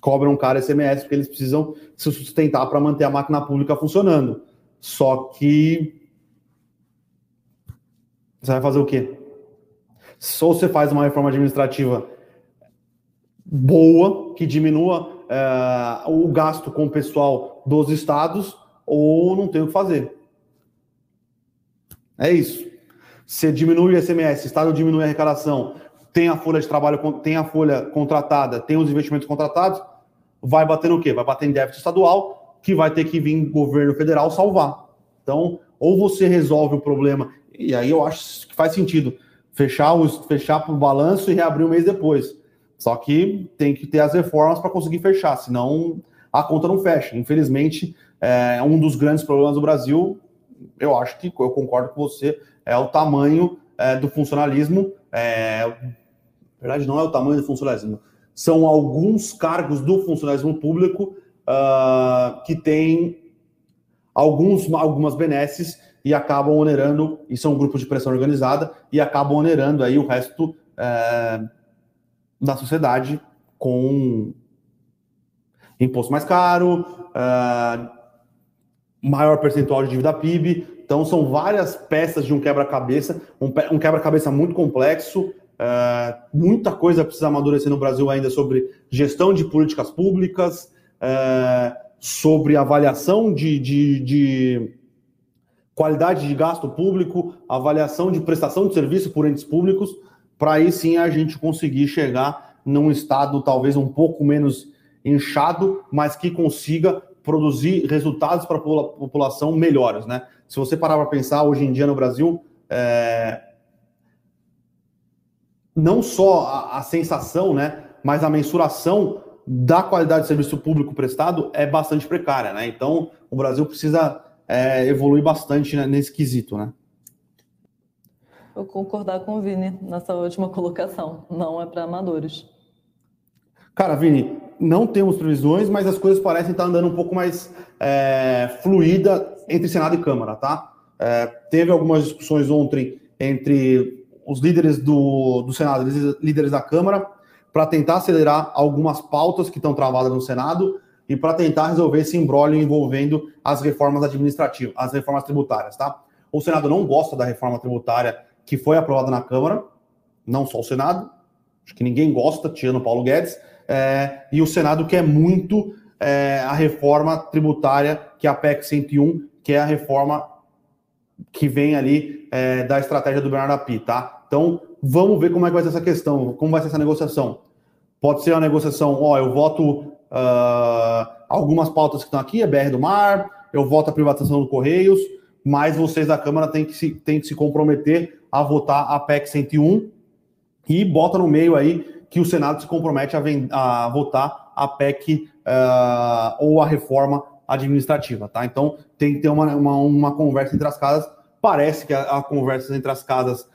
cobram caro ICMS porque eles precisam se sustentar para manter a máquina pública funcionando. Só que você vai fazer o quê? Ou você faz uma reforma administrativa boa, que diminua é, o gasto com o pessoal dos estados, ou não tem o que fazer. É isso. Você diminui o ICMS, o estado diminui a arrecadação, tem a folha de trabalho, tem a folha contratada, tem os investimentos contratados, vai bater no quê? Vai bater em déficit estadual, que vai ter que vir governo federal salvar. Então, ou você resolve o problema, e aí eu acho que faz sentido fechar o fechar o balanço e reabrir um mês depois. Só que tem que ter as reformas para conseguir fechar, senão a conta não fecha. Infelizmente, é um dos grandes problemas do Brasil, eu acho que eu concordo com você, é o tamanho é, do funcionalismo. É, na verdade, não é o tamanho do funcionalismo, são alguns cargos do funcionalismo público uh, que têm alguns, algumas benesses e acabam onerando, e são grupos de pressão organizada, e acabam onerando aí o resto é, da sociedade com imposto mais caro, é, maior percentual de dívida PIB. Então, são várias peças de um quebra-cabeça, um, um quebra-cabeça muito complexo, É, muita coisa precisa amadurecer no Brasil ainda sobre gestão de políticas públicas, é, sobre avaliação de, de, de, qualidade de gasto público, avaliação de prestação de serviço por entes públicos, para aí sim a gente conseguir chegar num estado talvez um pouco menos inchado, mas que consiga produzir resultados para a população melhores, né? Se você parar para pensar hoje em dia no Brasil, é... não só a, a, sensação, né, mas a mensuração da qualidade de serviço público prestado é bastante precária, né? Então o Brasil precisa é, evoluir bastante né, nesse quesito, né?
Vou concordar com o Vini nessa última colocação. Não é para amadores.
Cara, Vini, não temos previsões, mas as coisas parecem estar andando um pouco mais é, fluida entre Senado e Câmara, tá? É, teve algumas discussões ontem entre os líderes do, do Senado, líderes da Câmara, para tentar acelerar algumas pautas que estão travadas no Senado e para tentar resolver esse embrólio envolvendo as reformas administrativas, as reformas tributárias, tá? O Senado não gosta da reforma tributária que foi aprovada na Câmara, não só o Senado, acho que ninguém gosta, tirando Paulo Guedes, é, e o Senado quer muito é, a reforma tributária, que é a PEC 101, que é a reforma que vem ali é, da estratégia do Bernardo Api, tá? Então, vamos ver como é que vai ser essa questão, como vai ser essa negociação. Pode ser uma negociação, ó, eu voto uh, algumas pautas que estão aqui, a BR do Mar, eu voto a privatização do Correios, mas vocês da Câmara têm que se, têm que se comprometer a votar a PEC 101 e bota no meio aí que o Senado se compromete a, a votar a PEC uh, ah, ou a reforma administrativa, tá? Então tem que ter uma, uma, uma conversa entre as casas. Parece que a, a conversa entre as casas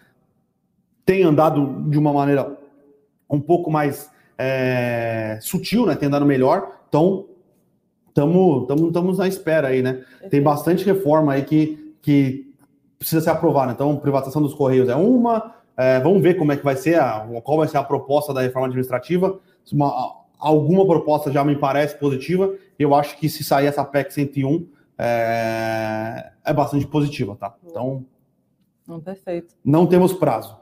tem andado de uma maneira um pouco mais é, sutil, né? Tem andado melhor. Então estamos na espera aí, né? Tem bastante reforma aí que, que precisa ser aprovada. Então, privatização dos Correios é uma, é, vamos ver como é que vai ser, a, qual vai ser a proposta da reforma administrativa. Uma, alguma proposta já me parece positiva. Eu acho que se sair essa PEC 101 é, é bastante positiva, tá? Então.
Não, perfeito.
Não temos prazo.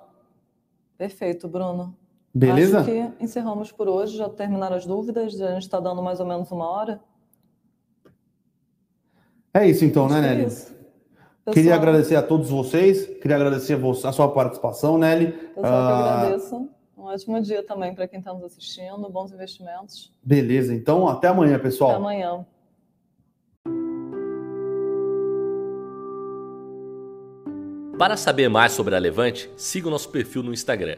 Perfeito, Bruno.
Beleza?
Acho que encerramos por hoje. Já terminaram as dúvidas. A gente está dando mais ou menos uma hora.
É isso então, acho né, Nelly? É isso. Pessoal, queria agradecer a todos vocês, queria agradecer a, você, a sua participação, Nelly.
Pessoal, uh... que ah, agradeço. Um ótimo dia também para quem está nos assistindo. Bons investimentos.
Beleza, então até amanhã, pessoal.
Até amanhã.
Para saber mais sobre a Levante, siga o nosso perfil no Instagram